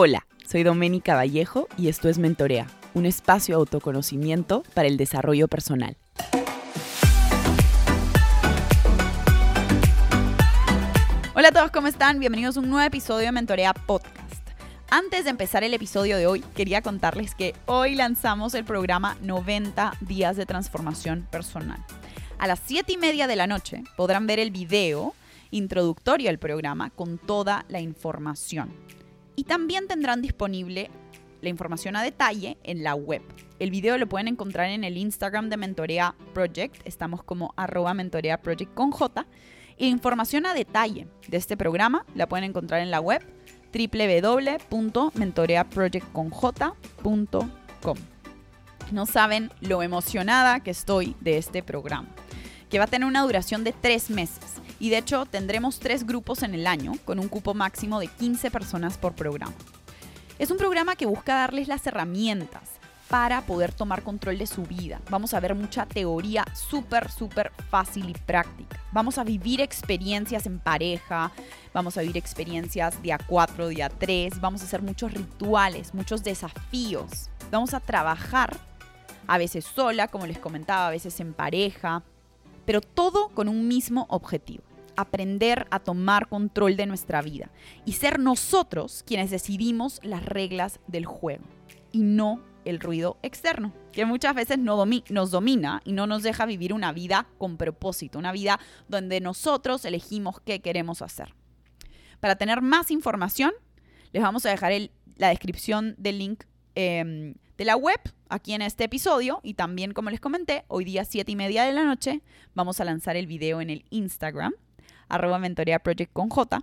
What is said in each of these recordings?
Hola, soy Doménica Vallejo y esto es Mentorea, un espacio de autoconocimiento para el desarrollo personal. Hola a todos, ¿cómo están? Bienvenidos a un nuevo episodio de Mentorea Podcast. Antes de empezar el episodio de hoy, quería contarles que hoy lanzamos el programa 90 días de transformación personal. A las 7 y media de la noche podrán ver el video introductorio al programa con toda la información. Y también tendrán disponible la información a detalle en la web. El video lo pueden encontrar en el Instagram de Mentorea Project. Estamos como arroba Mentorea Project con J. Y la información a detalle de este programa la pueden encontrar en la web www.mentoreaprojectconj.com. No saben lo emocionada que estoy de este programa, que va a tener una duración de tres meses y de hecho tendremos tres grupos en el año con un cupo máximo de 15 personas por programa. Es un programa que busca darles las herramientas para poder tomar control de su vida. Vamos a ver mucha teoría súper, súper fácil y práctica. Vamos a vivir experiencias en pareja, vamos a vivir experiencias día 4, día 3, vamos a hacer muchos rituales, muchos desafíos. Vamos a trabajar a veces sola, como les comentaba, a veces en pareja, pero todo con un mismo objetivo aprender a tomar control de nuestra vida y ser nosotros quienes decidimos las reglas del juego y no el ruido externo, que muchas veces no nos domina y no nos deja vivir una vida con propósito, una vida donde nosotros elegimos qué queremos hacer. Para tener más información, les vamos a dejar la descripción del link em, de la web aquí en este episodio y también, como les comenté, hoy día 7 y media de la noche vamos a lanzar el video en el Instagram arroba con J.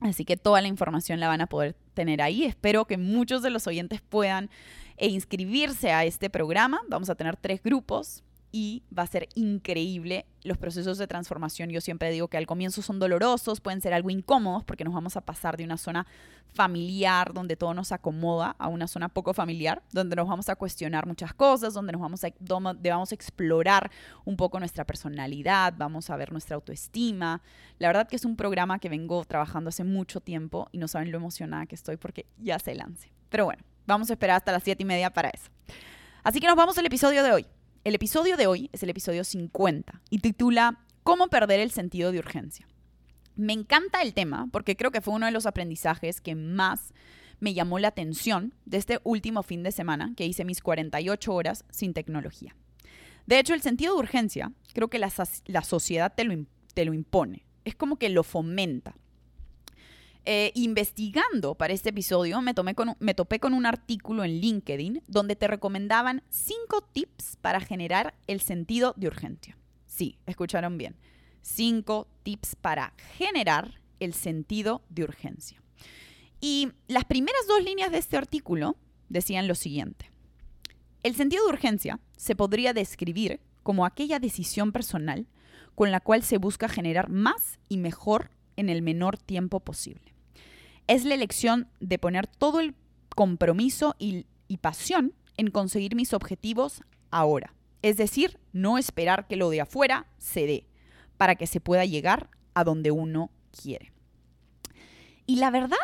Así que toda la información la van a poder tener ahí. Espero que muchos de los oyentes puedan eh, inscribirse a este programa. Vamos a tener tres grupos y va a ser increíble los procesos de transformación. Yo siempre digo que al comienzo son dolorosos, pueden ser algo incómodos porque nos vamos a pasar de una zona familiar donde todo nos acomoda a una zona poco familiar, donde nos vamos a cuestionar muchas cosas, donde nos vamos a, donde vamos a explorar un poco nuestra personalidad, vamos a ver nuestra autoestima. La verdad que es un programa que vengo trabajando hace mucho tiempo y no saben lo emocionada que estoy porque ya se lance. Pero bueno, vamos a esperar hasta las siete y media para eso. Así que nos vamos al episodio de hoy. El episodio de hoy es el episodio 50 y titula ¿Cómo perder el sentido de urgencia? Me encanta el tema porque creo que fue uno de los aprendizajes que más me llamó la atención de este último fin de semana que hice mis 48 horas sin tecnología. De hecho, el sentido de urgencia creo que la, sociedad te lo, te lo impone, es como que lo fomenta. Eh, investigando para este episodio, me, me topé con un artículo en LinkedIn donde te recomendaban cinco tips para generar el sentido de urgencia. Sí, escucharon bien. Cinco tips para generar el sentido de urgencia. Y las primeras dos líneas de este artículo decían lo siguiente. El sentido de urgencia se podría describir como aquella decisión personal con la cual se busca generar más y mejor en el menor tiempo posible es la elección de poner todo el compromiso y, pasión en conseguir mis objetivos ahora. Es decir, no esperar que lo de afuera se dé para que se pueda llegar a donde uno quiere. Y la verdad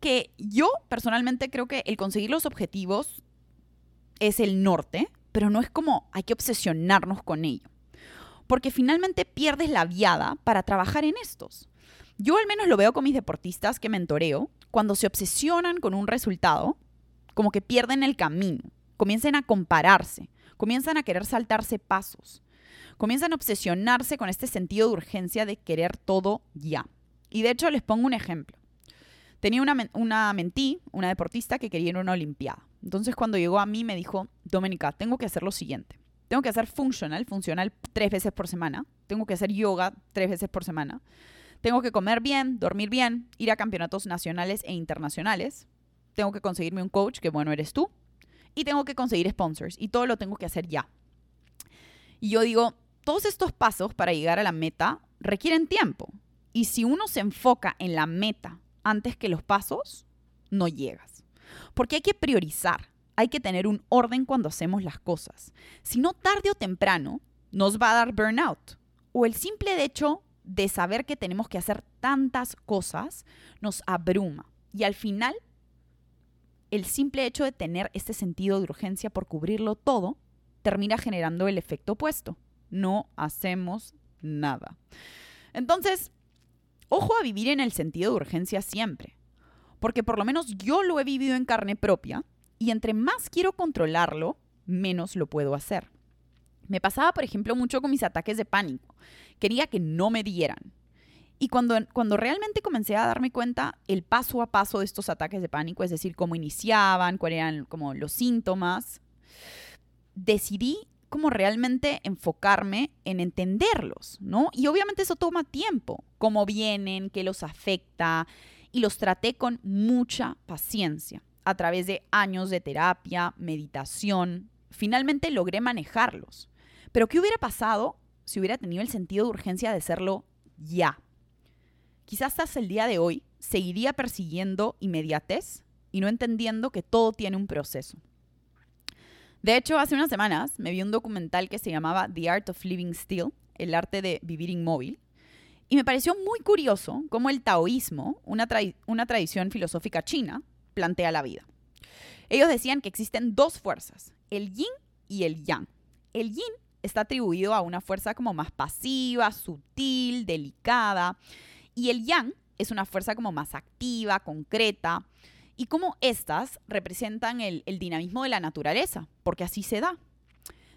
que yo personalmente creo que el conseguir los objetivos es el norte, pero no es como hay que obsesionarnos con ello. Porque finalmente pierdes la viada para trabajar en estos. Yo al menos lo veo con mis deportistas que mentoreo, cuando se obsesionan con un resultado, como que pierden el camino, comienzan a compararse, comienzan a querer saltarse pasos, comienzan a obsesionarse con este sentido de urgencia de querer todo ya. Y de hecho les pongo un ejemplo. Tenía una, una mentí, una deportista que quería ir a una olimpiada. Entonces cuando llegó a mí me dijo, Doménica, tengo que hacer lo siguiente. Tengo que hacer funcional, funcional tres veces por semana. Tengo que hacer yoga tres veces por semana. Tengo que comer bien, dormir bien, ir a campeonatos nacionales e internacionales. Tengo que conseguirme un coach, que bueno, eres tú. Y tengo que conseguir sponsors. Y todo lo tengo que hacer ya. Y yo digo, todos estos pasos para llegar a la meta requieren tiempo. Y si uno se enfoca en la meta antes que los pasos, no llegas. Porque hay que priorizar, hay que tener un orden cuando hacemos las cosas. Si no, tarde o temprano, nos va a dar burnout. O el simple hecho de saber que tenemos que hacer tantas cosas nos abruma. Y al final el simple hecho de tener este sentido de urgencia por cubrirlo todo termina generando el efecto opuesto. No hacemos nada. Entonces, ojo a vivir en el sentido de urgencia siempre, porque por lo menos yo lo he vivido en carne propia y entre más quiero controlarlo, menos lo puedo hacer. Me pasaba, por ejemplo, mucho con mis ataques de pánico. Quería que no me dieran. Y cuando, cuando realmente comencé a darme cuenta el paso a paso de estos ataques de pánico, es decir, cómo iniciaban, cuáles eran como los síntomas, decidí como realmente enfocarme en entenderlos, ¿no? Y obviamente eso toma tiempo, cómo vienen, qué los afecta, y los traté con mucha paciencia, a través de años de terapia, meditación, finalmente logré manejarlos. Pero ¿qué hubiera pasado si hubiera tenido el sentido de urgencia de serlo ya? Quizás hasta el día de hoy seguiría persiguiendo inmediatez y no entendiendo que todo tiene un proceso. De hecho, hace unas semanas me vi un documental que se llamaba The Art of Living Still, el arte de vivir inmóvil, y me pareció muy curioso cómo el taoísmo, una, una tradición filosófica china, plantea la vida. Ellos decían que existen dos fuerzas, el yin y el yang. El yin está atribuido a una fuerza como más pasiva, sutil, delicada, y el yang es una fuerza como más activa, concreta, y como estas representan el, dinamismo de la naturaleza, porque así se da.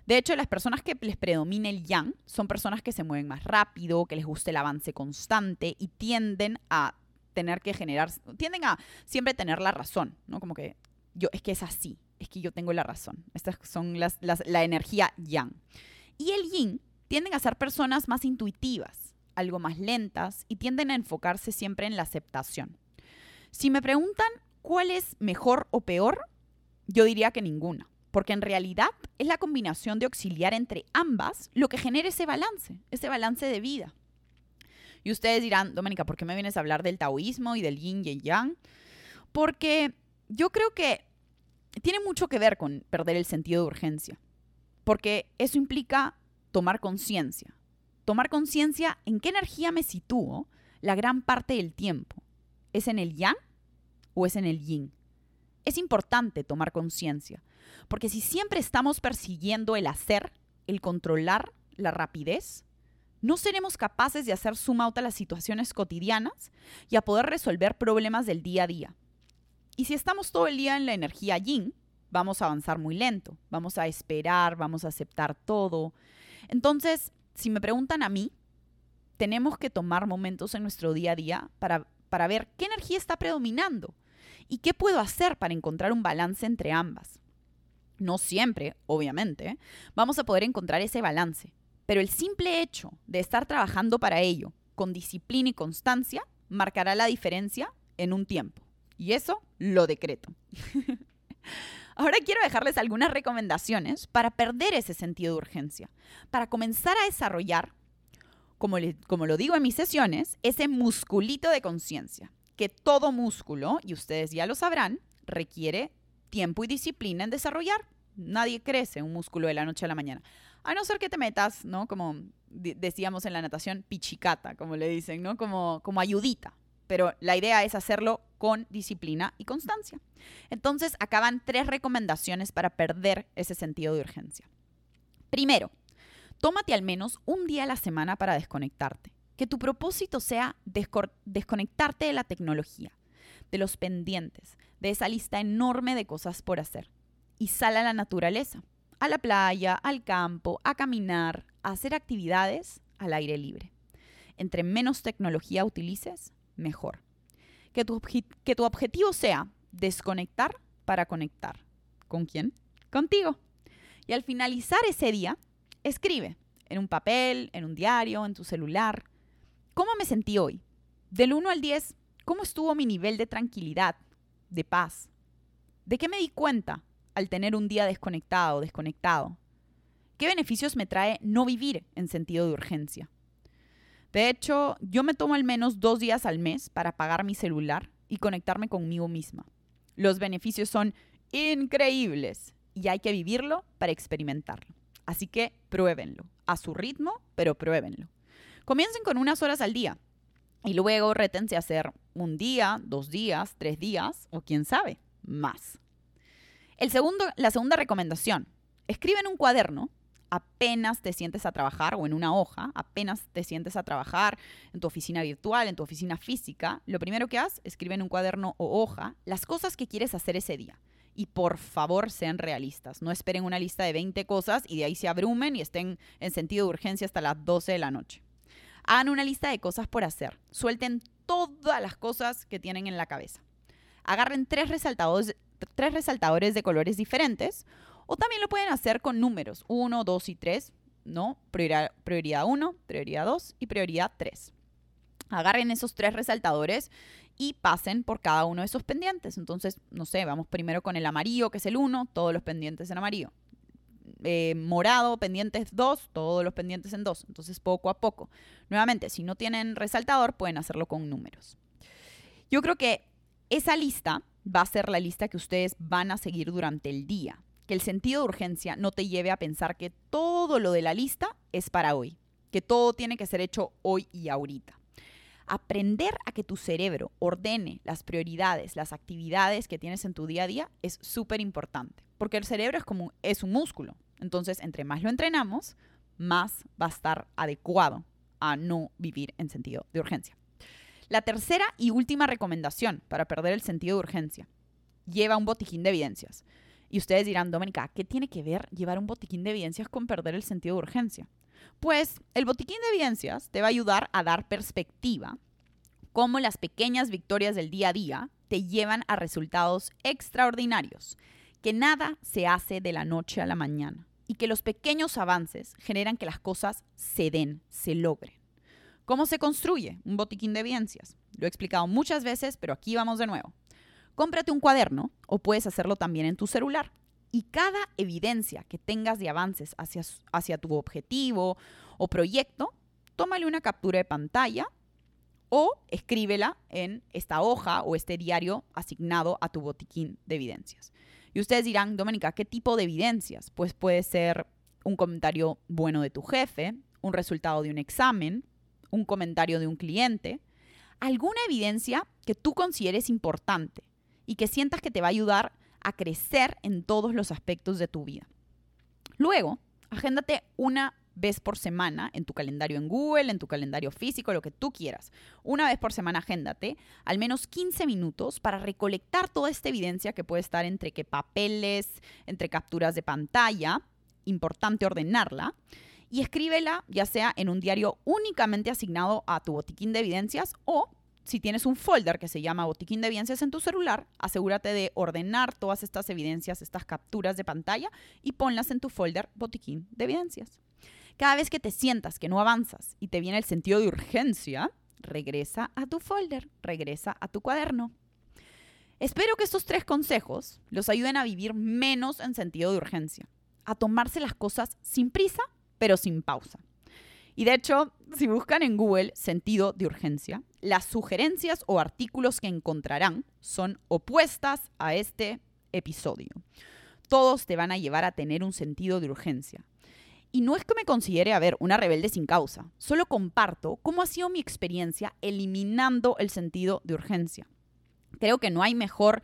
De hecho, las personas que les predomina el yang son personas que se mueven más rápido, que les gusta el avance constante y tienden a tener que generar, tienden a siempre tener la razón, ¿no? Como que yo, es que es así, es que yo tengo la razón. Estas son las, la energía yang. Y el yin tienden a ser personas más intuitivas, algo más lentas y tienden a enfocarse siempre en la aceptación. Si me preguntan ¿Cuál es mejor o peor? Yo diría que ninguna, porque en realidad es la combinación de auxiliar entre ambas lo que genera ese balance, ese balance de vida. Y ustedes dirán, Doménica, ¿por qué me vienes a hablar del taoísmo y del yin y yang? Porque yo creo que tiene mucho que ver con perder el sentido de urgencia, porque eso implica tomar conciencia. Tomar conciencia en qué energía me sitúo la gran parte del tiempo. ¿Es en el yang o es en el yin. Es importante tomar conciencia, porque si siempre estamos persiguiendo el hacer, el controlar, la rapidez, no seremos capaces de hacer suma a las situaciones cotidianas y a poder resolver problemas del día a día. Y si estamos todo el día en la energía yin, vamos a avanzar muy lento, vamos a esperar, vamos a aceptar todo. Entonces, si me preguntan a mí, tenemos que tomar momentos en nuestro día a día para, para ver qué energía está predominando ¿Y qué puedo hacer para encontrar un balance entre ambas? No siempre, obviamente, vamos a poder encontrar ese balance, pero el simple hecho de estar trabajando para ello con disciplina y constancia marcará la diferencia en un tiempo. Y eso lo decreto. Ahora quiero dejarles algunas recomendaciones para perder ese sentido de urgencia, para comenzar a desarrollar, como, como lo digo en mis sesiones, ese musculito de conciencia que todo músculo, y ustedes ya lo sabrán, requiere tiempo y disciplina en desarrollar. Nadie crece un músculo de la noche a la mañana. A no ser que te metas, ¿no? Como decíamos en la natación, pichicata, como le dicen, ¿no? Como, como ayudita. Pero la idea es hacerlo con disciplina y constancia. Entonces, acaban tres recomendaciones para perder ese sentido de urgencia. Primero, tómate al menos un día a la semana para desconectarte que tu propósito sea desconectarte de la tecnología, de los pendientes, de esa lista enorme de cosas por hacer. Y sal a la naturaleza, a la playa, al campo, a caminar, a hacer actividades al aire libre. Entre menos tecnología utilices, mejor. Que tu, que tu objetivo sea desconectar para conectar. ¿Con quién? Contigo. Y al finalizar ese día, escribe en un papel, en un diario, en tu celular, ¿Cómo me sentí hoy? Del 1 al 10, ¿cómo estuvo mi nivel de tranquilidad, de paz? ¿De qué me di cuenta al tener un día desconectado, desconectado? ¿Qué beneficios me trae no vivir en sentido de urgencia? De hecho, yo me tomo al menos dos días al mes para apagar mi celular y conectarme conmigo misma. Los beneficios son increíbles y hay que vivirlo para experimentarlo. Así que pruébenlo, a su ritmo, pero pruébenlo. Comiencen con unas horas al día y luego rétense a hacer un día, dos días, tres días o quién sabe, más. El segundo, la segunda recomendación, escribe un cuaderno apenas te sientes a trabajar o en una hoja, apenas te sientes a trabajar en tu oficina virtual, en tu oficina física, lo primero que haces, escribe en un cuaderno o hoja las cosas que quieres hacer ese día. Y por favor sean realistas, no esperen una lista de 20 cosas y de ahí se abrumen y estén en sentido de urgencia hasta las 12 de la noche. Hagan una lista de cosas por hacer, suelten todas las cosas que tienen en la cabeza. Agarren tres resaltadores, tres resaltadores de colores diferentes o también lo pueden hacer con números, 1, 2 y 3, ¿no? Prioridad, prioridad 1, prioridad 2 y prioridad 3. Agarren esos tres resaltadores y pasen por cada uno de esos pendientes. Entonces, no sé, vamos primero con el amarillo, que es el 1, todos los pendientes en amarillo. Eh, morado, pendientes 2, todos los pendientes en 2. Entonces, poco a poco. Nuevamente, si no tienen resaltador, pueden hacerlo con números. Yo creo que esa lista va a ser la lista que ustedes van a seguir durante el día que el sentido de urgencia no te lleve a pensar que todo lo de la lista es para hoy, que todo tiene que ser hecho hoy y ahorita. Aprender a que tu cerebro ordene las prioridades, las actividades que tienes en tu día a día es súper importante, porque el cerebro es como es un músculo. Entonces, entre más lo entrenamos, más va a estar adecuado a no vivir en sentido de urgencia. La tercera y última recomendación para perder el sentido de urgencia. Lleva un botiquín de evidencias. Y ustedes dirán, Doménica, ¿qué tiene que ver llevar un botiquín de evidencias con perder el sentido de urgencia? Pues el botiquín de evidencias te va a ayudar a dar perspectiva, cómo las pequeñas victorias del día a día te llevan a resultados extraordinarios, que nada se hace de la noche a la mañana y que los pequeños avances generan que las cosas se den, se logren. ¿Cómo se construye un botiquín de evidencias? Lo he explicado muchas veces, pero aquí vamos de nuevo. Cómprate un cuaderno o puedes hacerlo también en tu celular. Y cada evidencia que tengas de avances hacia, hacia tu objetivo o proyecto, tómale una captura de pantalla o escríbela en esta hoja o este diario asignado a tu botiquín de evidencias. Y ustedes dirán, Doménica, ¿qué tipo de evidencias? Pues puede ser un comentario bueno de tu jefe, un resultado de un examen, un comentario de un cliente, alguna evidencia que tú consideres importante y que sientas que te va a ayudar a crecer en todos los aspectos de tu vida. Luego, agéndate una vez por semana en tu calendario en Google, en tu calendario físico, lo que tú quieras. Una vez por semana agéndate al menos 15 minutos para recolectar toda esta evidencia que puede estar entre que papeles, entre capturas de pantalla, importante ordenarla, y escríbela ya sea en un diario únicamente asignado a tu botiquín de evidencias o si tienes un folder que se llama Botiquín de Evidencias en tu celular, asegúrate de ordenar todas estas evidencias, estas capturas de pantalla y ponlas en tu folder Botiquín de Evidencias. Cada vez que te sientas que no avanzas y te viene el sentido de urgencia, regresa a tu folder, regresa a tu cuaderno. Espero que estos tres consejos los ayuden a vivir menos en sentido de urgencia, a tomarse las cosas sin prisa, pero sin pausa. Y de hecho, si buscan en Google sentido de urgencia, las sugerencias o artículos que encontrarán son opuestas a este episodio. Todos te van a llevar a tener un sentido de urgencia. Y no es que me considere, a ver, una rebelde sin causa, solo comparto cómo ha sido mi experiencia eliminando el sentido de urgencia. Creo que no hay mejor,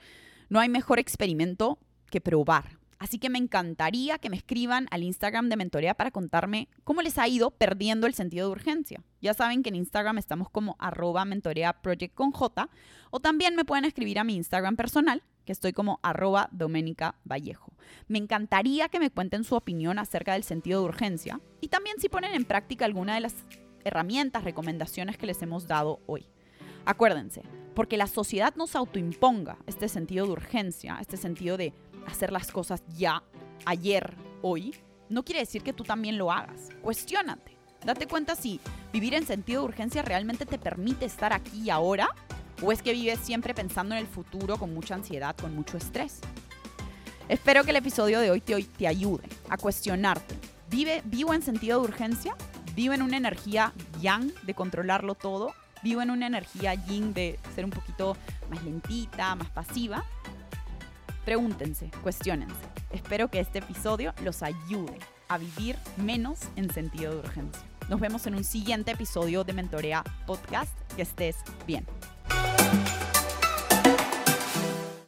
no hay mejor experimento que probar. Así que me encantaría que me escriban al Instagram de Mentorea para contarme cómo les ha ido perdiendo el sentido de urgencia. Ya saben que en Instagram estamos como arroba mentorea project con J o también me pueden escribir a mi Instagram personal que estoy como arroba Doménica Vallejo. Me encantaría que me cuenten su opinión acerca del sentido de urgencia y también si ponen en práctica alguna de las herramientas, recomendaciones que les hemos dado hoy. Acuérdense, porque la sociedad nos autoimponga este sentido de urgencia, este sentido de hacer las cosas ya, ayer, hoy, no quiere decir que tú también lo hagas. Cuestiónate. Date cuenta si vivir en sentido de urgencia realmente te permite estar aquí y ahora o es que vives siempre pensando en el futuro con mucha ansiedad, con mucho estrés. Espero que el episodio de hoy te, te ayude a cuestionarte. ¿Vive, ¿Vivo en sentido de urgencia? ¿Vivo en una energía yang de controlarlo todo? ¿Vivo en una energía yin de ser un poquito más lentita, más pasiva? Pregúntense, cuestionense. Espero que este episodio los ayude a vivir menos en sentido de urgencia. Nos vemos en un siguiente episodio de Mentorea Podcast. Que estés bien.